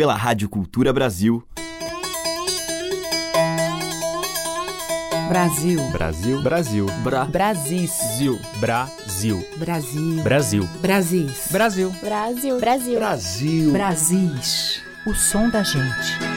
pela Rádio Cultura Brasil. Brasil. Brasil. Brasil. Bra. Brasis. Brasil. Brasil. Brasil. Brasil. Brasis. Brasil. Brasil. Brasil. Brasil. Brasis. O som da gente.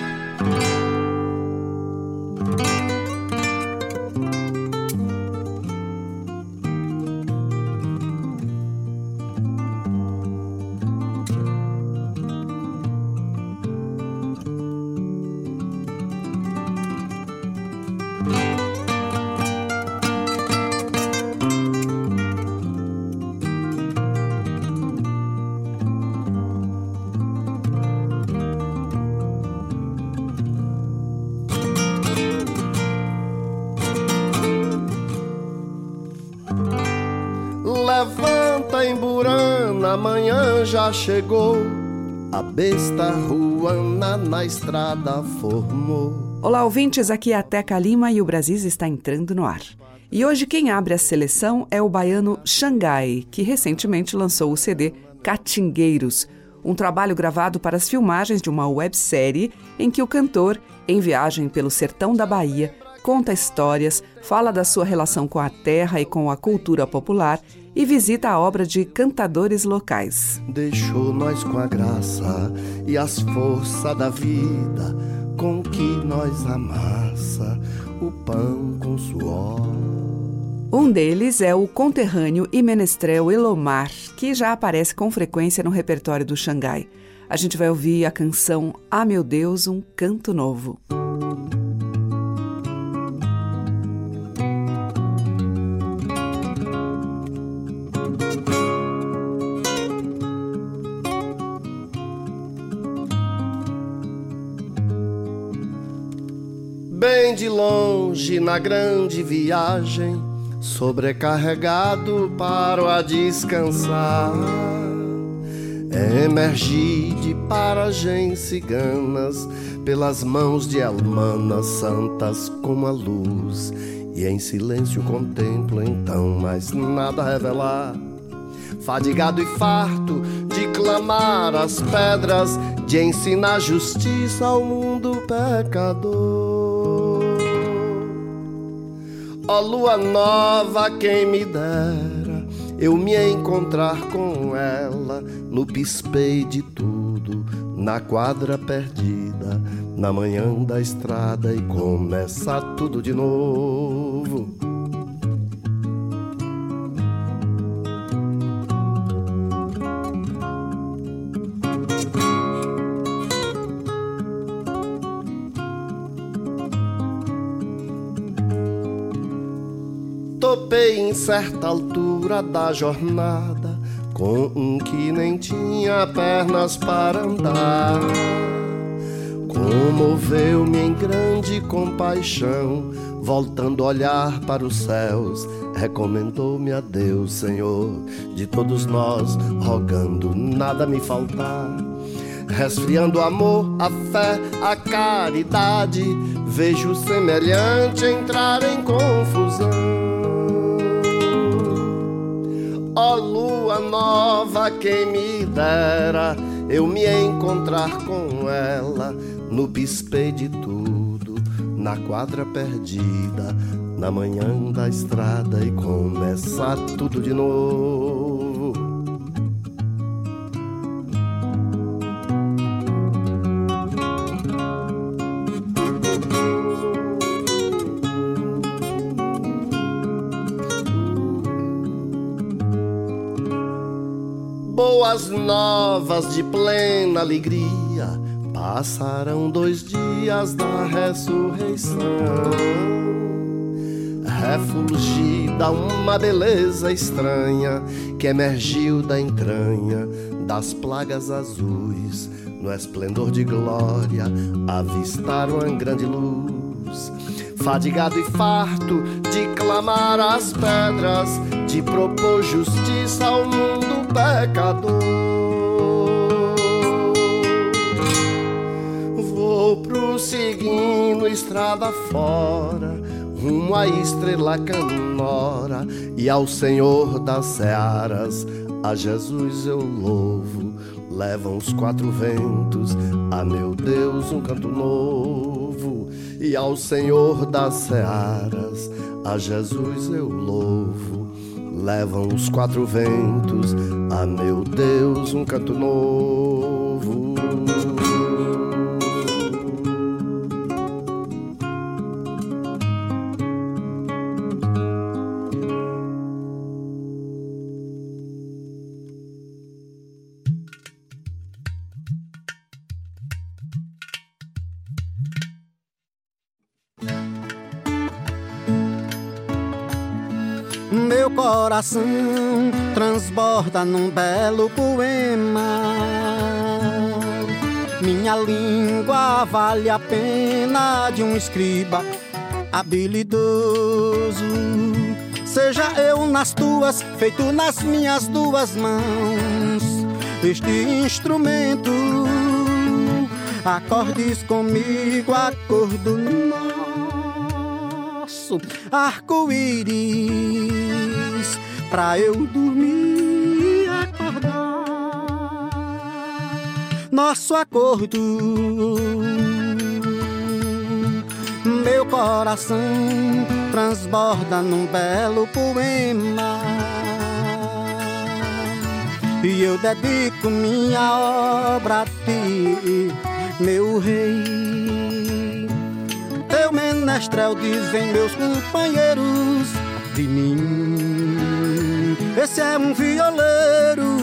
Chegou. A besta ruana na estrada formou. Olá, ouvintes, aqui é a Teca Lima e o Brasis está entrando no ar. E hoje quem abre a seleção é o baiano Xangai, que recentemente lançou o CD Catingueiros, um trabalho gravado para as filmagens de uma websérie em que o cantor, em viagem pelo sertão da Bahia, conta histórias, fala da sua relação com a terra e com a cultura popular e visita a obra de cantadores locais. Deixou nós com a graça e as forças da vida, com que nós amassa o pão com suor. Um deles é o conterrâneo e menestrel Elomar, que já aparece com frequência no repertório do Xangai. A gente vai ouvir a canção Ah Meu Deus, um canto novo. De longe na grande viagem, sobrecarregado paro a descansar. Emergi de paragens ciganas, pelas mãos de almanas santas como a luz, e em silêncio contemplo então, mas nada revelar. Fadigado e farto de clamar as pedras, de ensinar justiça ao mundo pecador. Ó lua nova, quem me dera eu me encontrar com ela no pispei de tudo, na quadra perdida, na manhã da estrada e começa tudo de novo. Certa altura da jornada com um que nem tinha pernas para andar. Comoveu-me em grande compaixão, voltando a olhar para os céus, recomendou-me a Deus, Senhor, de todos nós, rogando nada me faltar. Resfriando o amor, a fé, a caridade, vejo semelhante entrar em confusão. Lua nova, quem me dera eu me encontrar com ela no bispei de tudo, na quadra perdida, na manhã da estrada e começar tudo de novo. Boas novas de plena alegria, passaram dois dias da ressurreição. Refulgida uma beleza estranha que emergiu da entranha das plagas azuis, no esplendor de glória, avistaram a grande luz. Fadigado e farto de clamar as pedras, de propor justiça ao mundo pecador. Vou prosseguindo estrada fora, rumo à estrela canora e ao Senhor das searas. A Jesus eu louvo, levam os quatro ventos. A meu Deus, um canto novo. E ao Senhor das searas, a Jesus eu louvo. Levam os quatro ventos. A meu Deus, um canto novo. Coração transborda num belo poema. Minha língua vale a pena de um escriba habilidoso. Seja eu nas tuas, feito nas minhas duas mãos. Este instrumento, acordes comigo, acordo nosso arco-íris pra eu dormir e acordar. Nosso acordo, meu coração transborda num belo poema. E eu dedico minha obra a ti, meu rei. Teu menestrel dizem meus companheiros de mim esse é um violeiro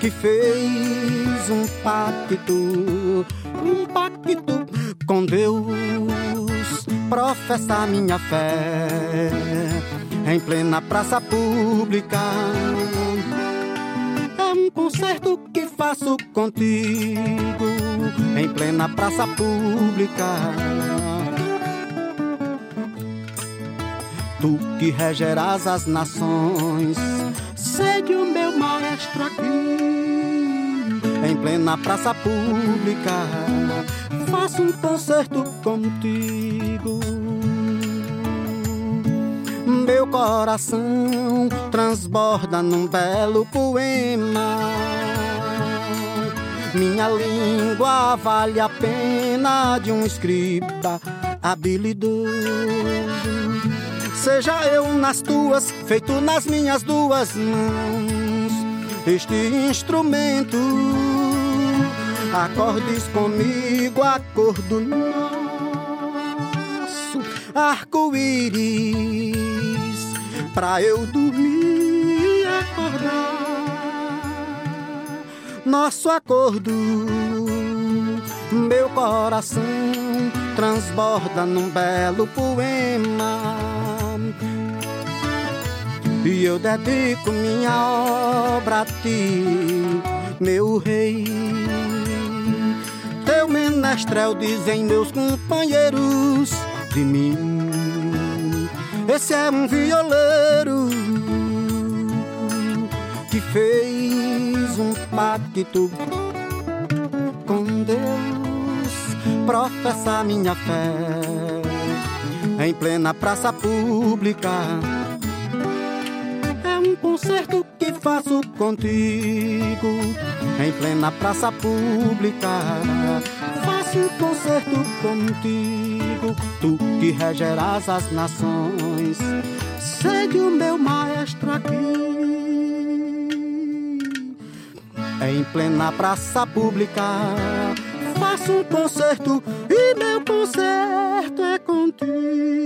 que fez um pacto, um pacto com Deus. Professa minha fé em plena praça pública. É um concerto que faço contigo em plena praça pública tu que regerás as nações. Segue o meu maestro aqui, em plena praça pública. Faço um concerto contigo. Meu coração transborda num belo poema. Minha língua vale a pena de um escriba habilidoso Seja eu nas tuas, feito nas minhas duas mãos. Este instrumento, acordes comigo, acordo nosso, arco-íris, pra eu dormir e acordar. Nosso acordo, meu coração transborda num belo poema e eu dedico minha obra a ti, meu rei. Teu menestrel dizem meus companheiros de mim. Esse é um violeiro que fez um pacto com Deus. Professa minha fé em plena praça pública concerto que faço contigo em plena praça pública. Faço um concerto contigo, tu que regerás as nações. Segue o meu maestro aqui. Em plena praça pública, faço um concerto e meu concerto é contigo.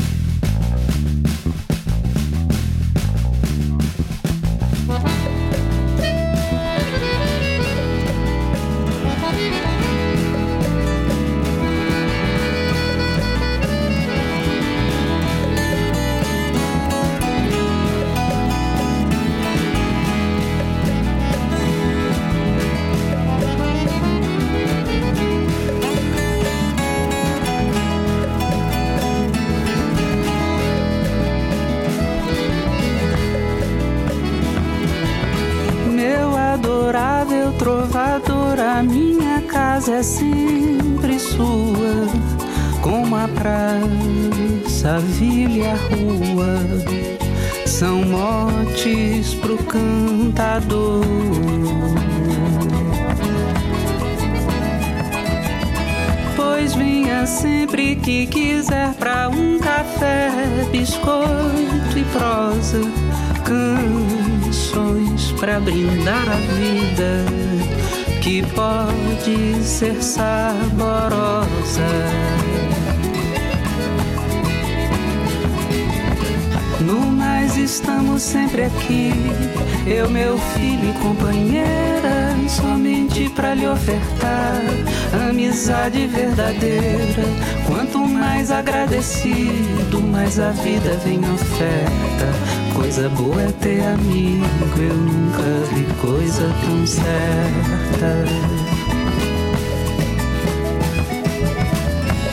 Mais a vida vem oferta. Coisa boa é ter amigo, eu nunca vi coisa tão certa.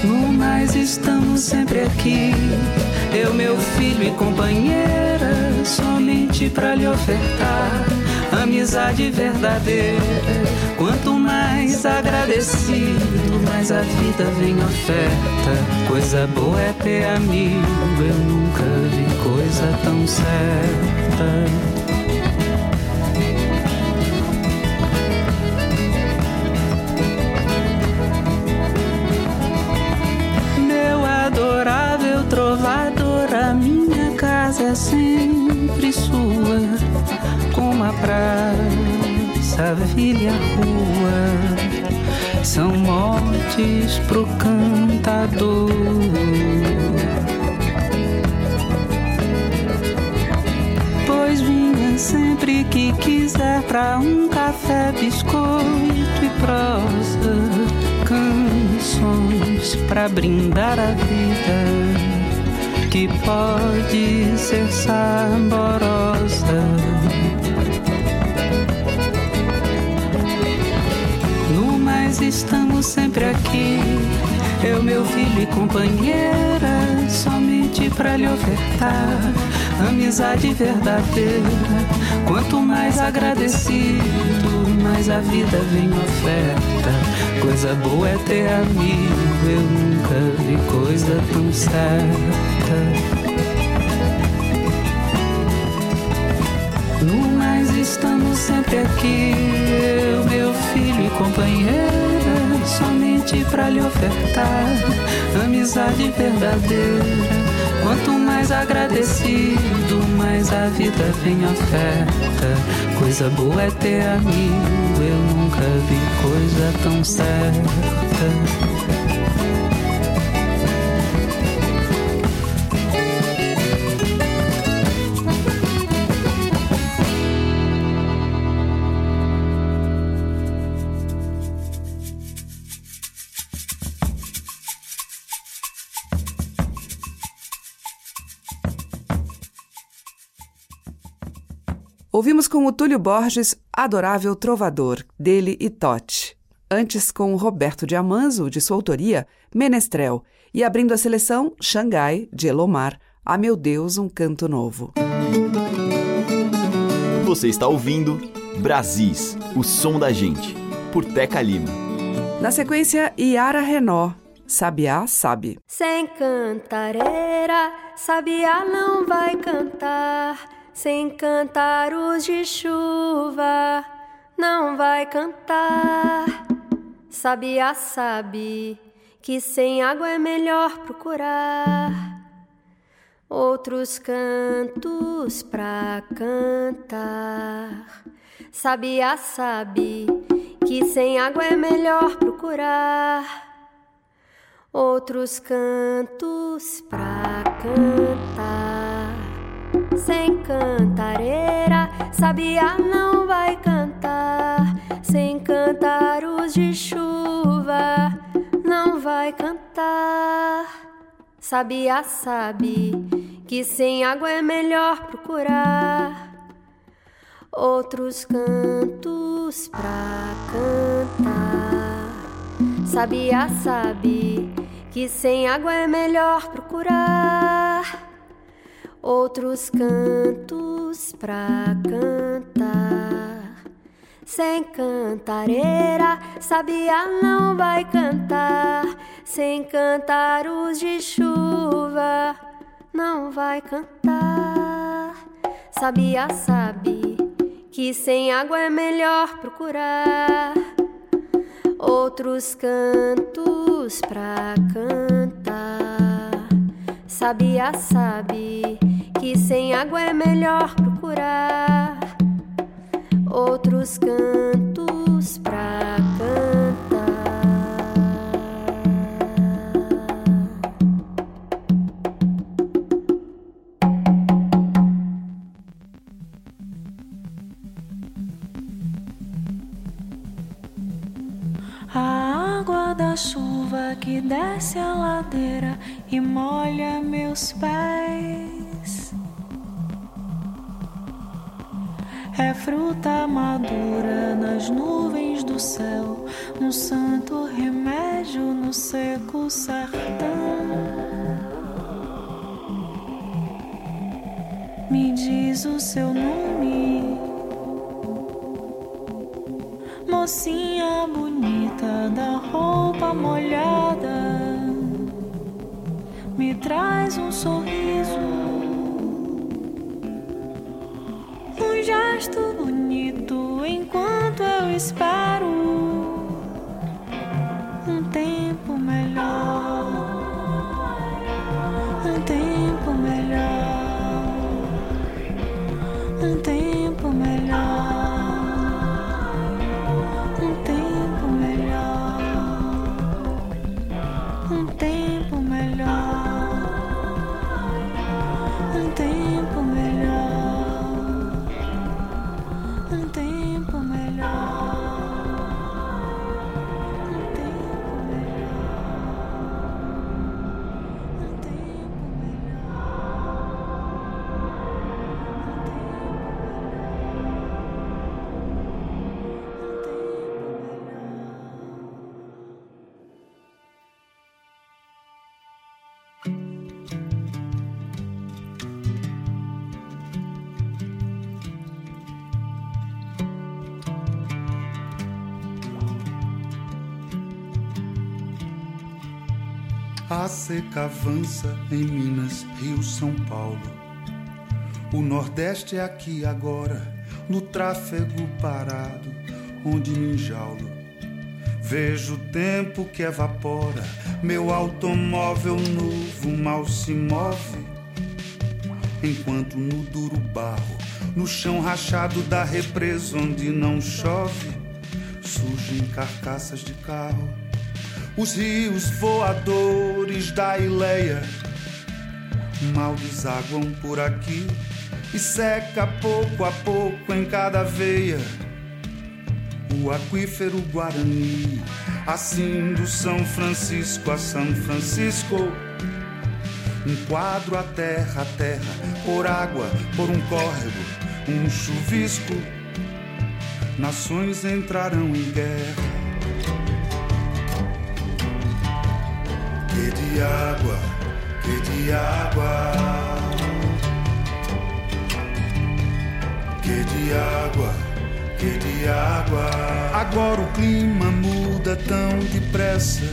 No mais estamos sempre aqui, eu, meu filho e companheira, somente para lhe ofertar amizade verdadeira. Quanto mais agradecido, mais a vida vem oferta. Coisa boa é ter amigo, eu nunca vi coisa tão certa. adorável trovador, a minha casa é sempre como a praça, a vila e a rua, são mortes pro cantador. Pois vinha sempre que quiser pra um café, biscoito e prosa, canções pra brindar a vida que pode ser saborosa. Estamos sempre aqui, eu, meu filho e companheira, somente pra lhe ofertar amizade verdadeira. Quanto mais agradecido, mais a vida vem oferta. Coisa boa é ter amigo, eu nunca vi coisa tão certa. No mais estamos sempre aqui, eu, meu filho e companheira, somente pra lhe ofertar amizade verdadeira. Quanto mais agradecido, mais a vida vem oferta. Coisa boa é ter amigo, eu nunca vi coisa tão certa. Ouvimos com o Túlio Borges Adorável Trovador, dele e Totti. Antes com Roberto de Amanzo, de sua autoria, Menestrel. E abrindo a seleção, Xangai, de Elomar, A Meu Deus, um Canto Novo. Você está ouvindo Brasis, o som da gente, por Teca Lima. Na sequência, Iara Renó, Sabiá sabe. Sem cantareira, Sabiá não vai cantar. Sem cantaros de chuva, não vai cantar. Sabiá sabe que sem água é melhor procurar outros cantos pra cantar. Sabiá sabe que sem água é melhor procurar outros cantos pra cantar sem cantareira, sabiá não vai cantar. Sem cantaros de chuva, não vai cantar. Sabiá sabe que sem água é melhor procurar outros cantos pra cantar. Sabiá sabe que sem água é melhor procurar outros cantos pra cantar. Sem cantareira, sabiá não vai cantar. sem cantar os de chuva, não vai cantar. Sabia, sabe que sem água é melhor procurar outros cantos pra cantar. Sabia, sabe que sem água é melhor procurar outros cantos pra cantar. A água da chuva que desce a ladeira e molha meus pés. É fruta madura nas nuvens do céu, um santo remédio no seco sertão. Me diz o seu nome, mocinha bonita da roupa molhada. Me traz um sorriso. Um gesto bonito enquanto eu espero seca avança em Minas, Rio, São Paulo. O Nordeste é aqui agora, no tráfego parado, onde me enjaulo. Vejo o tempo que evapora, meu automóvel novo mal se move. Enquanto no duro barro, no chão rachado da represa onde não chove, surgem carcaças de carro os rios voadores da Ileia mal desaguam por aqui e seca pouco a pouco em cada veia o aquífero Guarani, assim do São Francisco a São Francisco. Um quadro a terra a terra, por água, por um córrego, um chuvisco. Nações entrarão em guerra. Que de água, que de água. Que de água, que de água. Agora o clima muda tão depressa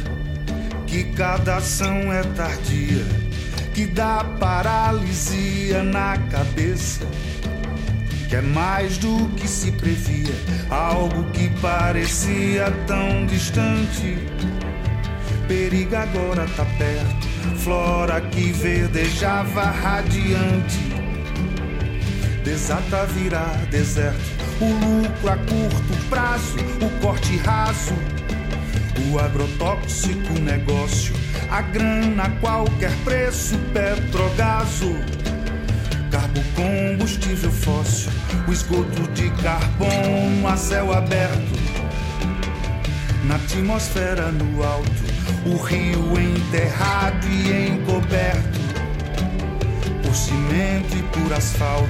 que cada ação é tardia, que dá paralisia na cabeça. Que é mais do que se previa, algo que parecia tão distante perigo agora tá perto. Flora que verdejava radiante, desata virar deserto. O lucro a curto prazo, o corte raso, o agrotóxico negócio, a grana a qualquer preço, petrogaso. Carbo combustível fóssil, o esgoto de carbono a céu aberto, na atmosfera no alto o rio enterrado e encoberto por cimento e por asfalto.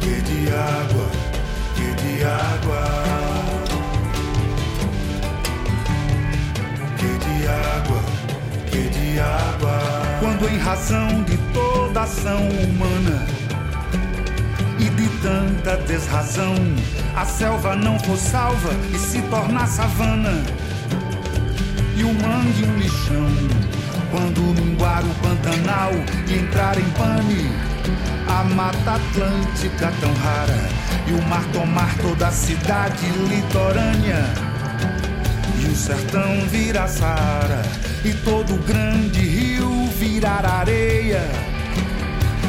Que de água, que de água, que de água, que de água. Quando em razão de toda ação humana e de tanta desrazão a selva não for salva e se tornar savana. E o mangue um lixão. Quando minguar o Pantanal e entrar em pane a Mata Atlântica tão rara e o mar tomar toda a cidade litorânea. E o sertão virar Saara e todo grande rio virar areia.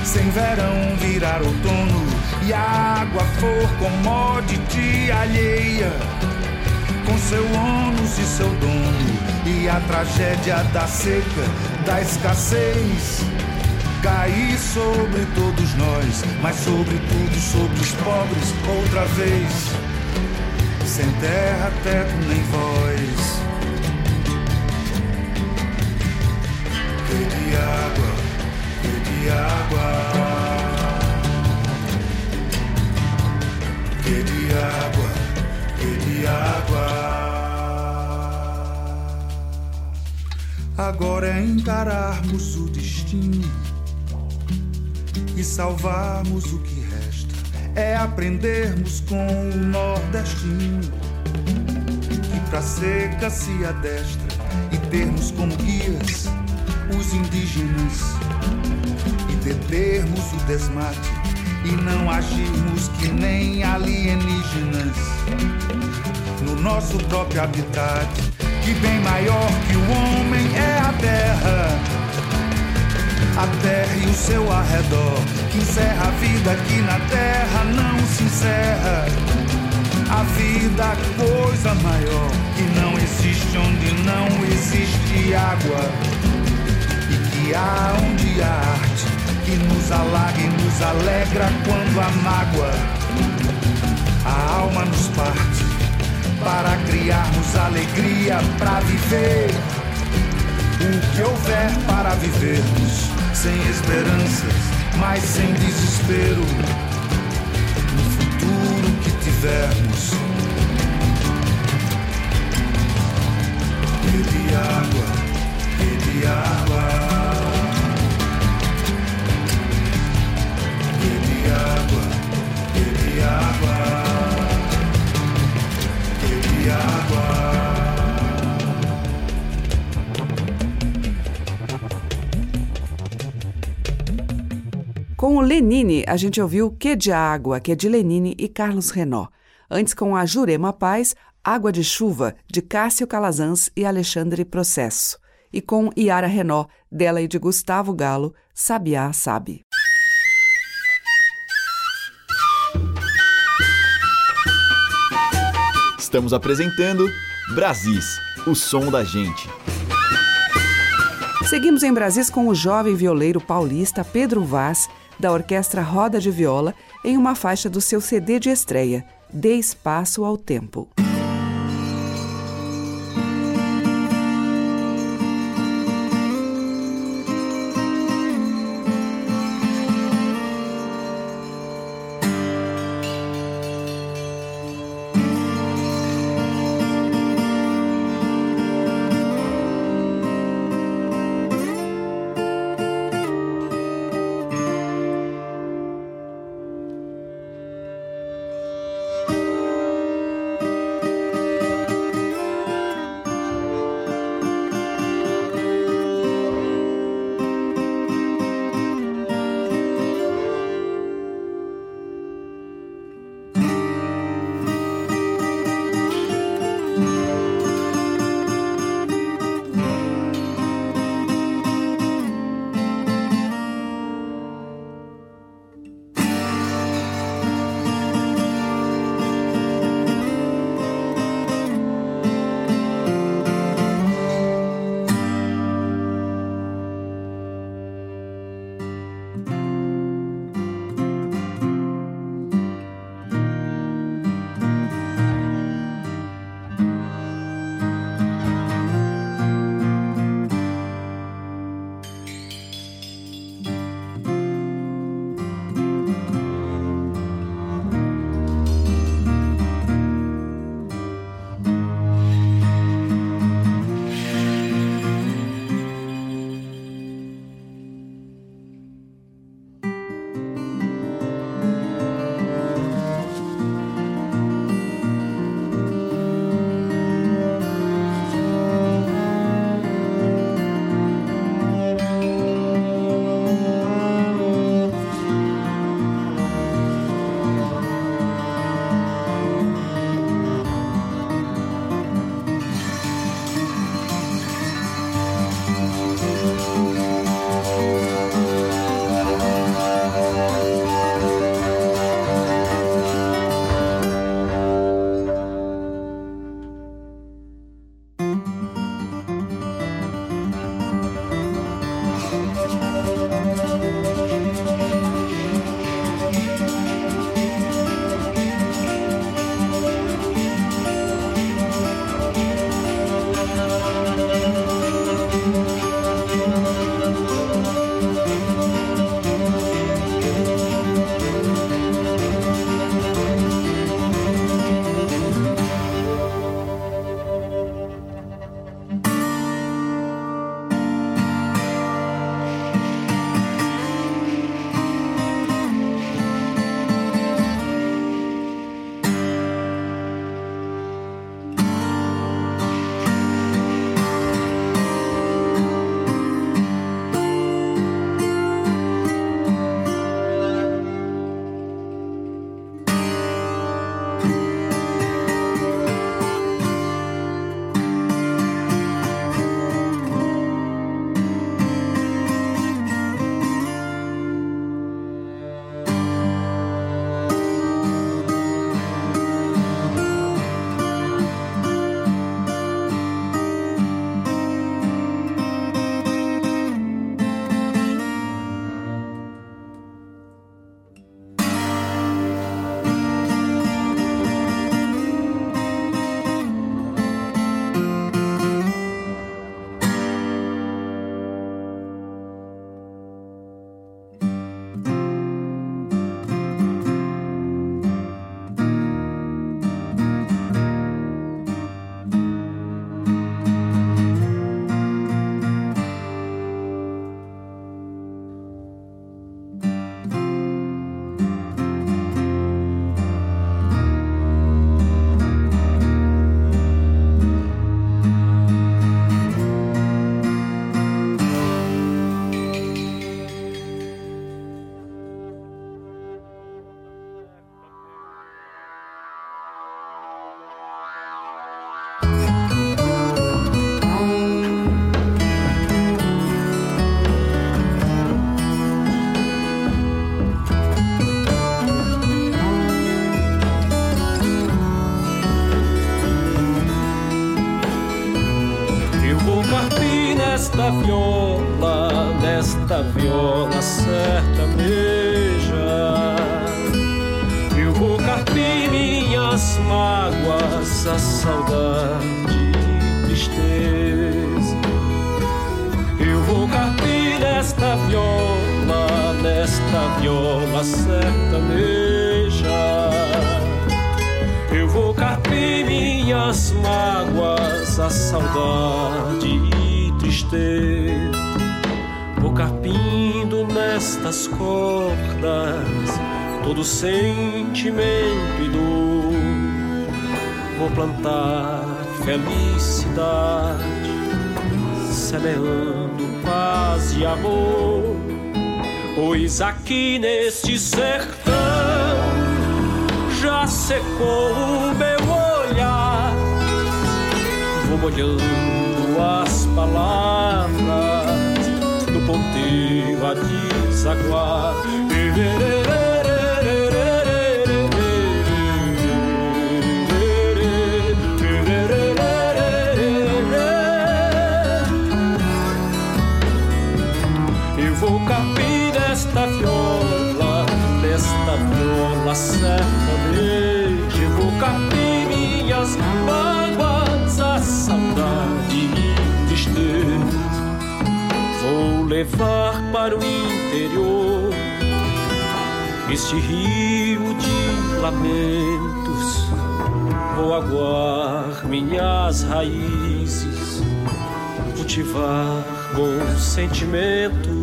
Sem verão virar outono e a água for commodity alheia, com seu ônus e seu dono, e a tragédia da seca, da escassez, cair sobre todos nós, mas sobretudo sobre os pobres outra vez, sem terra, teto nem voz. De água, de água. Que de água, que de água. Agora é encararmos o destino e salvarmos o que resta. É aprendermos com o nordestino que pra seca se adestra e termos como guias os indígenas e determos o desmate e não agirmos que nem alienígenas no nosso próprio habitat, que bem maior que o homem é a terra. A terra e o seu arredor, que encerra a vida aqui na terra, não se encerra. A vida, coisa maior, que não existe onde não existe água, e que há onde há arte que nos alaga e nos alegra quando a mágoa a alma nos parte para criarmos alegria para viver o que houver para vivermos sem esperanças, mas sem desespero no futuro que tivermos. E de água, e de água. Com o Lenine, a gente ouviu Que de Água, que é de Lenine e Carlos Renó. Antes, com a Jurema Paz, Água de Chuva, de Cássio Calazans e Alexandre Processo. E com Iara Renó, dela e de Gustavo Galo, Sabiá Sabe. Estamos apresentando Brasis, o som da gente. Seguimos em Brasis com o jovem violeiro paulista Pedro Vaz, da Orquestra Roda de Viola, em uma faixa do seu CD de estreia, Dê Espaço ao Tempo. Sentimento e dor. Vou plantar felicidade, semeando paz e amor. Pois aqui neste sertão já secou o meu olhar. Vou molhando as palavras no ponteiro a desaguar. Eu Eu vou capir minhas mágoas, a saudade e tristeza. Vou levar para o interior este rio de lamentos. Vou aguar minhas raízes, cultivar bons sentimentos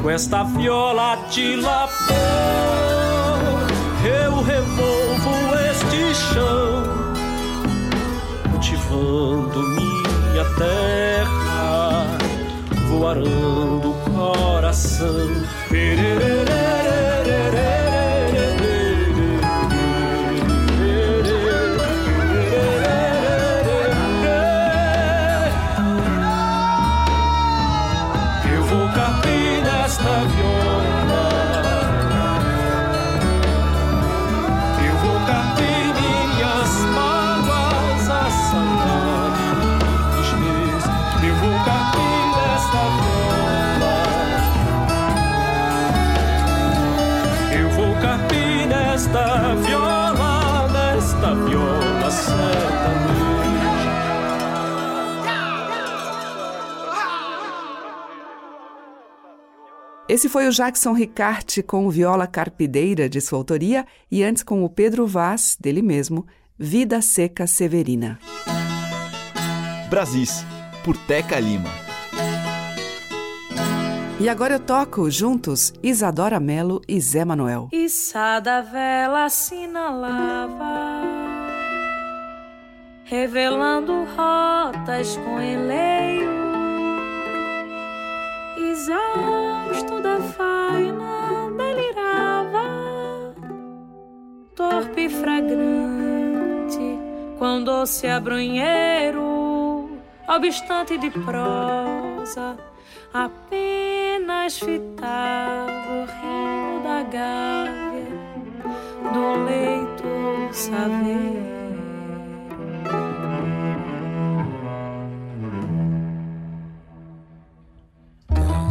com esta viola de labor. Eu revolvo este chão, cultivando minha terra, vou arando o coração. Eu Esse foi o Jackson Ricarte com Viola Carpideira, de sua autoria, e antes com o Pedro Vaz, dele mesmo, Vida Seca Severina. Brasis, por Teca Lima. E agora eu toco juntos Isadora Melo e Zé Manuel. Içada vela assinalava, revelando rotas com enleio. Exausto da faina, delirava, torpe e fragrante, com doce abrunheiro, obstante de prosa, apenas fitava o rio da gávea do leito saber.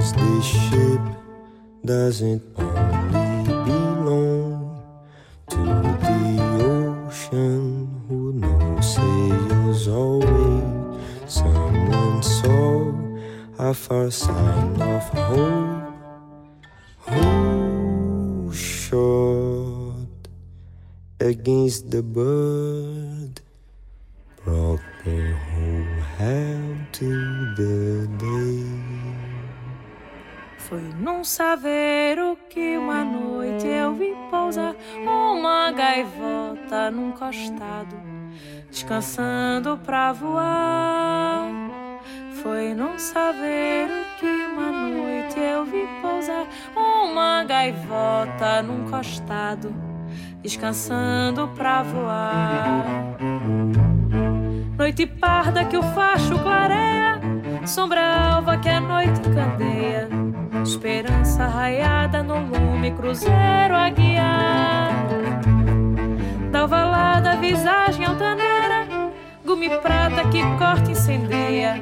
Cause this ship doesn't only belong to the ocean who knows sails away. Someone saw a first sign of hope. Who shot against the bird? Broken who held to the Foi num saveiro que uma noite eu vi pousar uma gaivota num costado, descansando pra voar. Foi num saveiro que uma noite eu vi pousar uma gaivota num costado, descansando pra voar. Noite parda que o facho clareia, sombra alva que a noite candeia, esperança raiada no lume, cruzeiro a guiar. Da ovalada visagem altaneira, gume prata que corta e incendeia,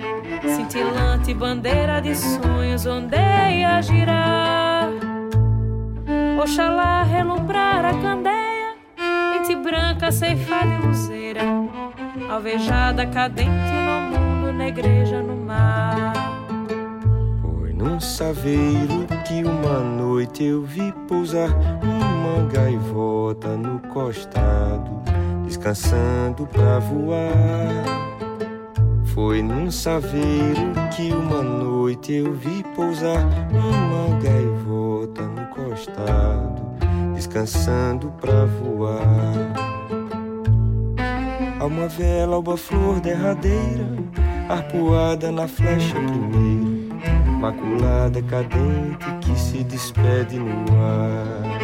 cintilante bandeira de sonhos ondeia girar. Oxalá relumbrar a candeia, ente branca ceifada e luzeira, alvejada cadente no mundo, negreja no mar. Num saveiro que uma noite eu vi pousar uma gaivota no costado, descansando pra voar. Foi num saveiro que uma noite eu vi pousar uma gaivota no costado, descansando pra voar. Há uma vela, uma flor derradeira, arpoada na flecha primeira, maculada cadente que se despede no ar.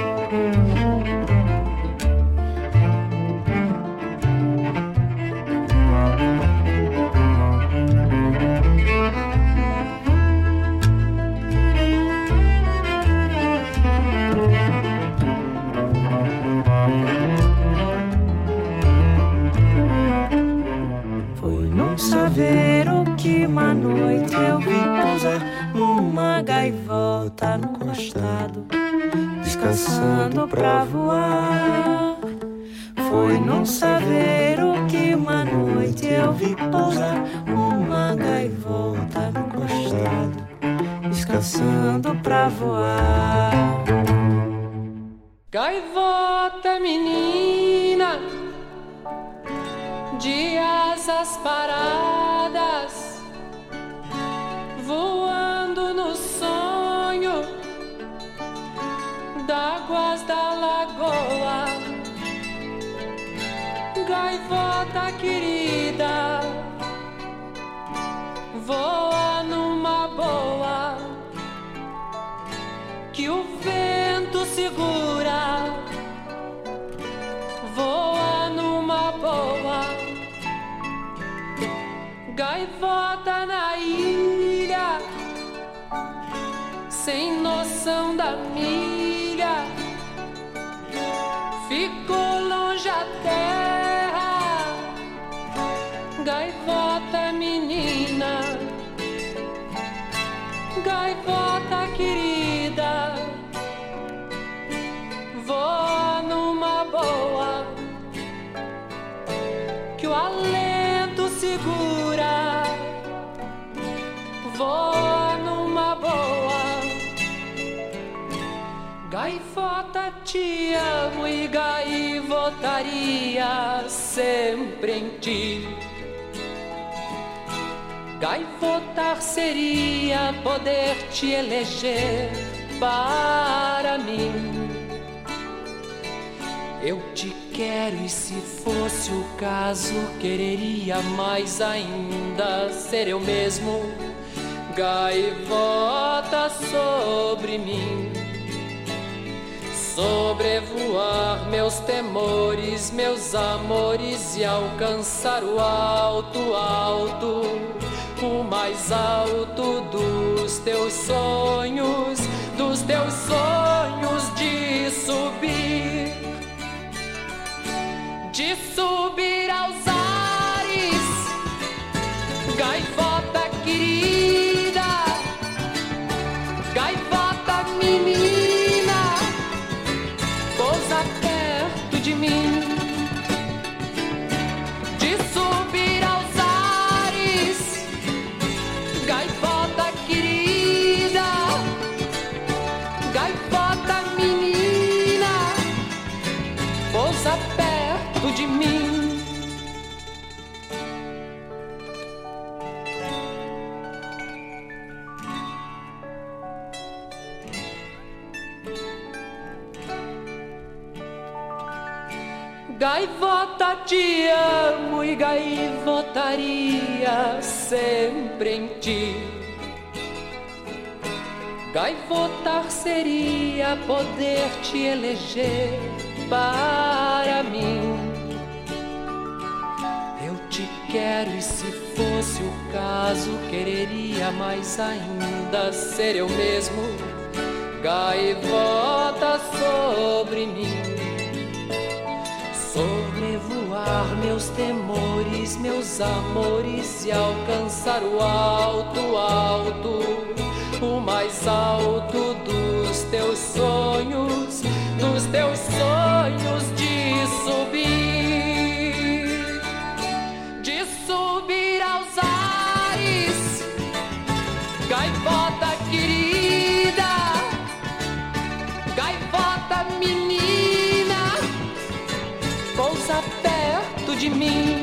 Voa numa boa. Gaivota, te amo e gaivotaria sempre em ti. Gaivotar seria poder te eleger para mim. Eu te quero e se fosse o caso, quereria mais ainda ser eu mesmo. Gaivota sobre mim. Sobrevoar meus temores, meus amores e alcançar o alto, alto, o mais alto dos teus sonhos, dos teus sonhos de subir, de subir aos ares, gaivota te amo e gaivotaria sempre em ti. Gaivotar seria poder te eleger para mim. Eu te quero e se fosse o caso, quereria mais ainda ser eu mesmo. Gaivota sobre mim meus temores, meus amores e alcançar o alto, alto, o mais alto dos teus sonhos, dos teus sonhos de subir, perto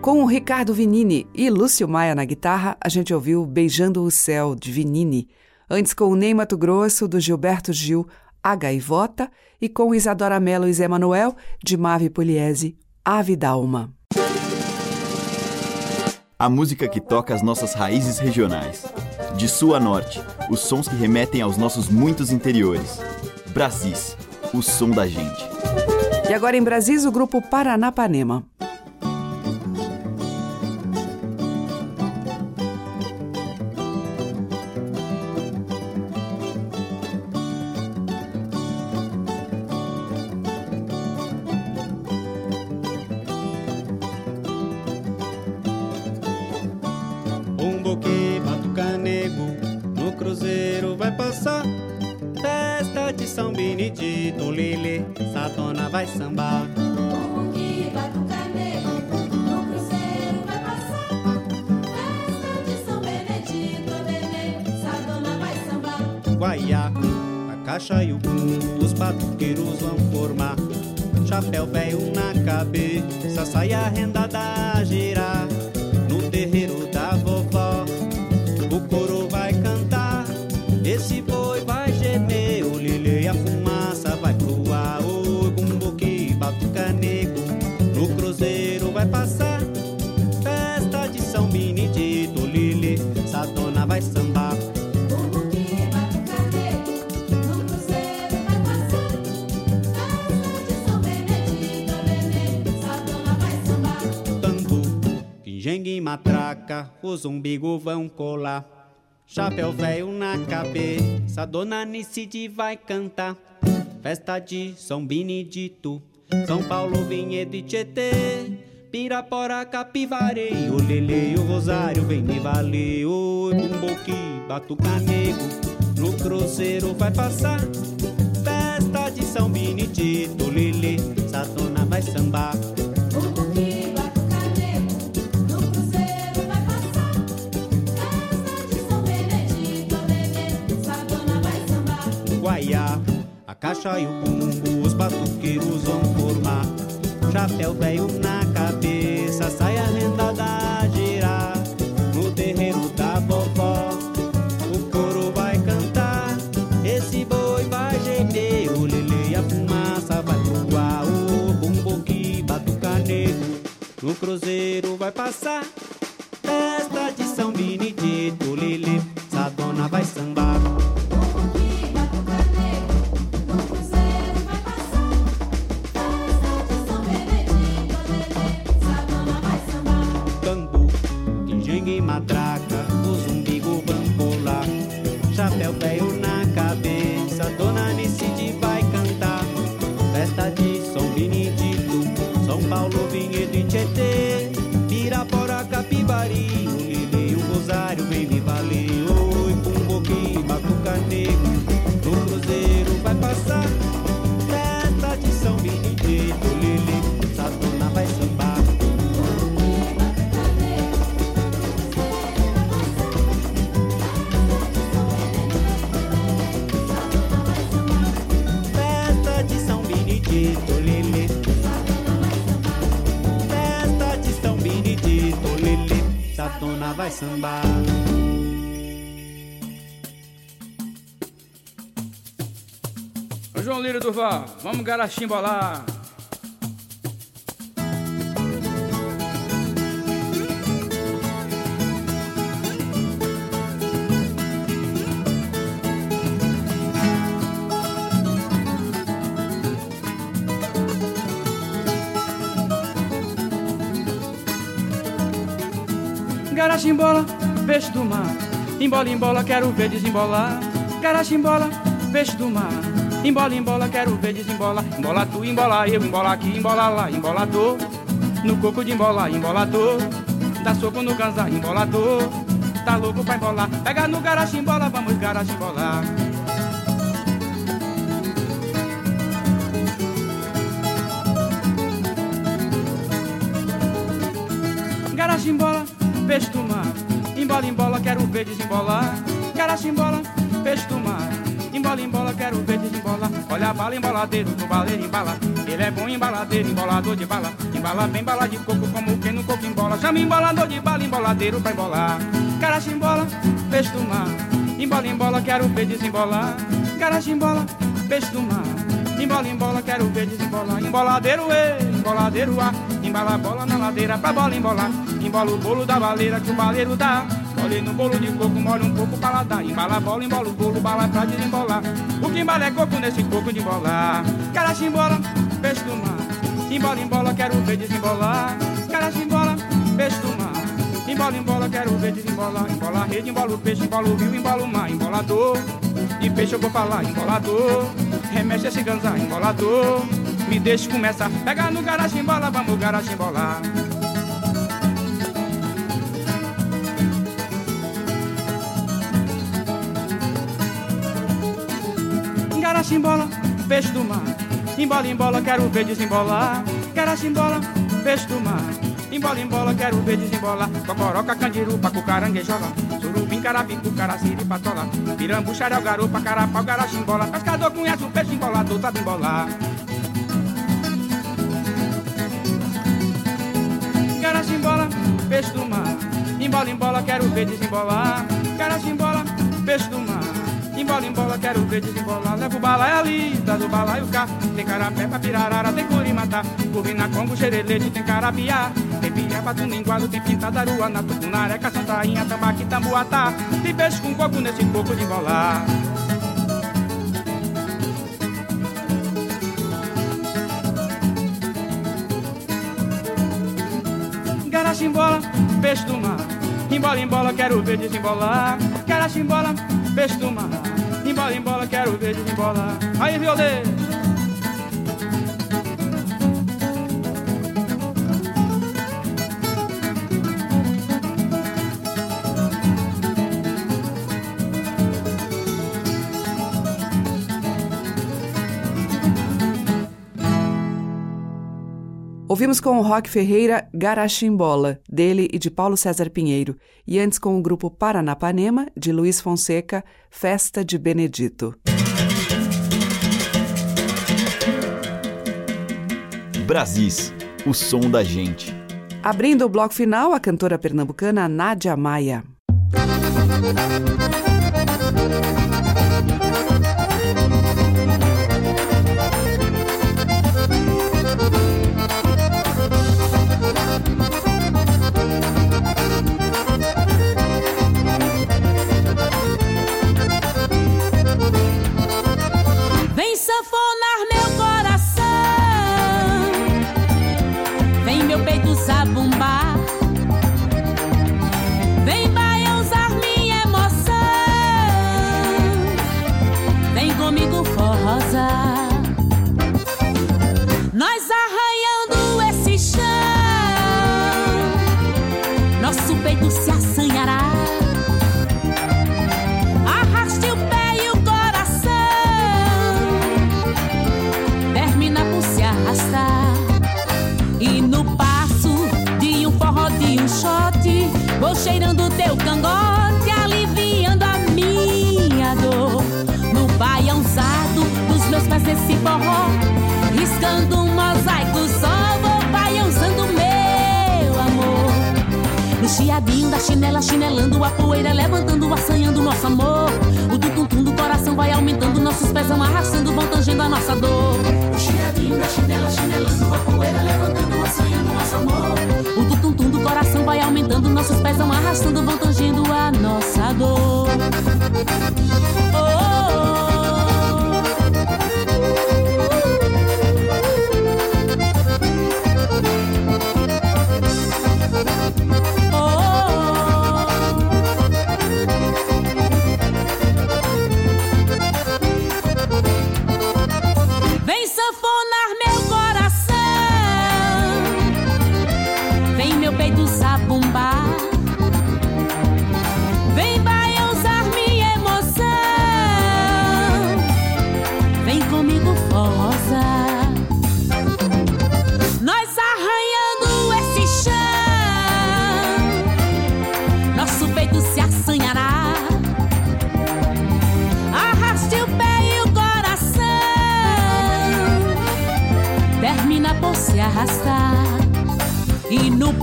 Com o Ricardo Vinini e Lúcio Maia na guitarra, a gente ouviu Beijando o Céu, de Vinini. Antes com o Ney Mato Grosso, do Gilberto Gil, A Gaivota. E com Isadora Mello e Zé Manuel, de Mave Pugliese, Ave Dalma. A música que toca as nossas raízes regionais. De sul a norte, os sons que remetem aos nossos muitos interiores. Brasis, o som da gente. E agora em Brasis, o grupo Paranapanema. Matraca, os umbigo vão colar. Chapéu velho na cabeça, Dona Nicide vai cantar. Festa de São Benedito, São Paulo, Vinhedo e Tietê. Pirapora, Capivari, o Lele o Rosário vem me valer. Oi, Bumboqui, Batucanego, no cruzeiro vai passar. Festa de São Benedito, Lele, Sadona vai sambar. Caixa e o bumbo, os batuqueiros vão formar. Chapéu velho na cabeça, saia rendada a girar. No terreiro da vovó, o coro vai cantar. Esse boi vai gemer, o lele e a fumaça vai pro ar. O bumbuqui, batucanego, no cruzeiro vai passar. Festa de São Benedito, lele, sadona vai sambar. Vinhedo e Tietê. Pirapora, Capibari, Ô João Lira Durval, vamos garachimba lá. Garachimbola, peixe do mar. Embola, embola, quero ver desembolar. Garachimbola, peixe do mar. Embola, embola, quero ver desembola. Embola tu, embola eu, embola aqui, embola lá, embolador. No coco de embola, embolador. Dá soco no ganzá, embolador. Tá louco pra embolar. Pega no garachimbola, vamos garachimbolar. Embola, embola, quero ver desembolar. Garachimbola, peixe do mar. Embola, Embola, quero ver desembolar. Olha a bala, emboladeiro, do baleiro embala. Ele é bom embaladeiro, embolador de bala. Embala bem bala de coco, como quem no coco embola. Chama embolador de bala, emboladeiro pra embolar. Carachimbola, peixe do mar. Embola, embola, quero ver desembolar. Carachimbola, peixe do mar. Embola, embola, quero ver desembolar. Emboladeiro, e, emboladeiro, a. Embala a bola na ladeira pra bola embolar. Embola o bolo da baleira que o baleiro dá. No bolo de coco, molha um pouco para dar. Embala bola, embola o bolo, bala pra desembolar. O que embala é coco nesse coco de embolar. Carachimbola, peixe do mar. Embola, embola, quero ver desembolar. Carachimbola, peixe do mar. Embola, embola, quero ver desembolar. Embola a rede, embola o peixe, embola o rio, embola o mar. Embolador, de peixe eu vou falar. Embolador, remexe esse ganzá. Embolador, me deixa começar. Pega no garachimbola, vamos garachimbolar. Garachimbola, peixe do mar. Embola, embola, quero ver desembolar. Garachimbola, peixe do mar. Embola, embola, quero ver desembolar. Cocoroca, candiru, pacu, caranguejola. Surubim, carapicu, caraciri, patola. Pirambu, xarel, garopa, carapau, garachimbola. Pescador conhece o peixe embolador, sabe embolar. Garachimbola, peixe do mar. Embola, embola, quero ver desembolar. Garachimbola, peixe do mar. Embola, embola, quero ver desembolar. Levo bala é ali, dá do balaio cá. Tem carapé pra pirarara, tem curimatá. Curvina, combo, xerelete, tem carapiá. Tem piaba, tuninguado, tem pintadaruá. Na tucunareca, santainha, tambaqui, tambuatá. Tem peixe com coco nesse coco de bolar. Garachimbola, peixe do mar. Embola, embola, quero ver desembolar. Garachimbola, peixe do mar. Embola, embola, quero ver desembolar. Aí, violeiro. Ouvimos com o Rock Ferreira Garachimbola, dele e de Paulo César Pinheiro, e antes com o grupo Paranapanema, de Luiz Fonseca, Festa de Benedito. Brasis, o som da gente. Abrindo o bloco final, a cantora pernambucana Nádia Maia. No chiadinho da chinela, chinelando a poeira, levantando, assanhando nosso amor. O tum-tum do coração vai aumentando, nossos pés vão arrastando, vão tangendo a nossa dor. O chiadinho da chinela, chinelando a poeira, levantando, assanhando nosso amor. O tum-tum do coração vai aumentando, nossos pés vão arrastando, vão tangendo a nossa dor. Oh,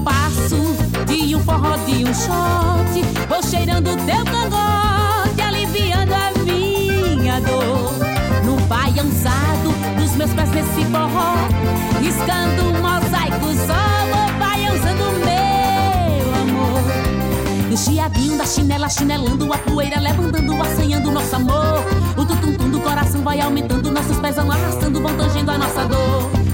passo de um forró de um shot, vou cheirando teu cangote, aliviando a minha dor. No baiançado dos meus pés nesse forró, riscando um mosaico só, vou baiançando meu amor. No chiadinho da chinela, chinelando a poeira, levantando, assanhando nosso amor. O tutum-tum do coração vai aumentando, nossos pés vão arrastando, vão tangendo a nossa dor.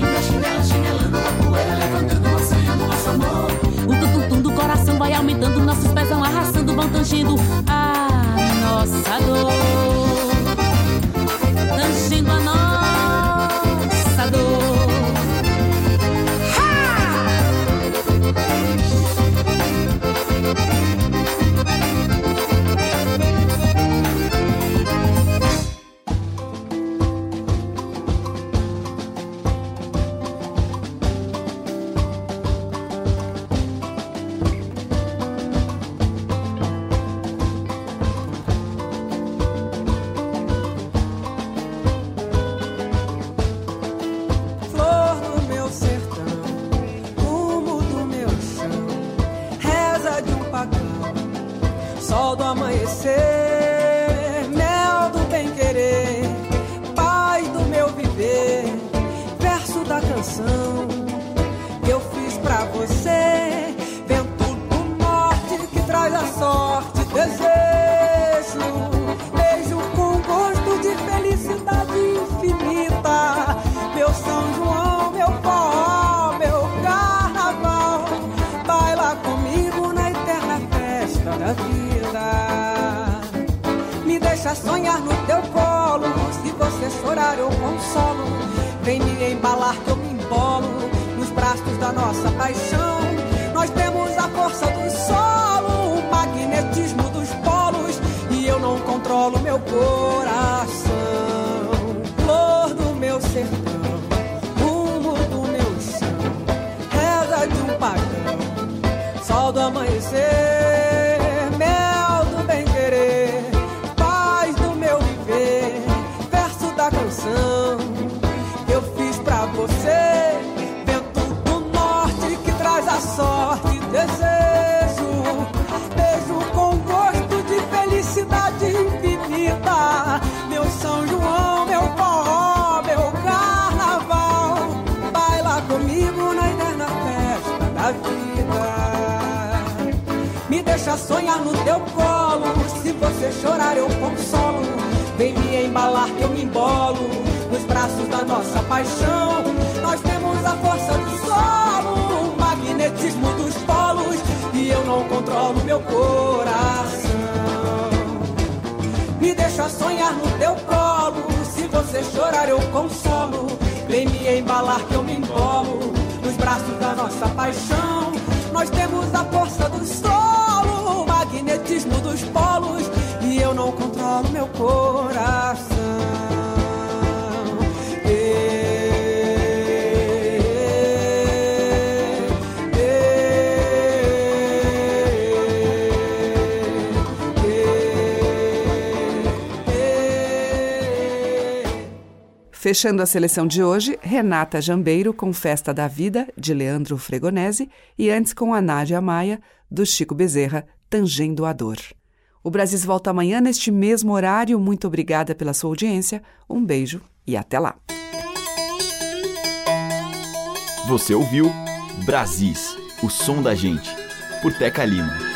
O chiadinho da chinela, chinelando a poeira, levantando, assanhando nosso amor. O tutum-tum do coração vai aumentando, nossos pés vão arrastando, vão tangendo a nossa dor. Tangendo a nossa nossa paixão. Nós temos a força do solo, o magnetismo dos polos. E eu não controlo meu coração. Me deixa sonhar no teu colo. Se você chorar, eu consolo. Vem me embalar que eu me embolo nos braços da nossa paixão. Nós temos a força do solo, o magnetismo dos polos. E eu não controlo meu coração. Fechando a seleção de hoje, Renata Jambeiro com Festa da Vida, de Leandro Fregonese, e antes com a Nádia Maia, do Chico Bezerra, Tangendo a Dor. O Brasil volta amanhã neste mesmo horário. Muito obrigada pela sua audiência. Um beijo e até lá. Você ouviu Brasis, o som da gente, por Teca Lima.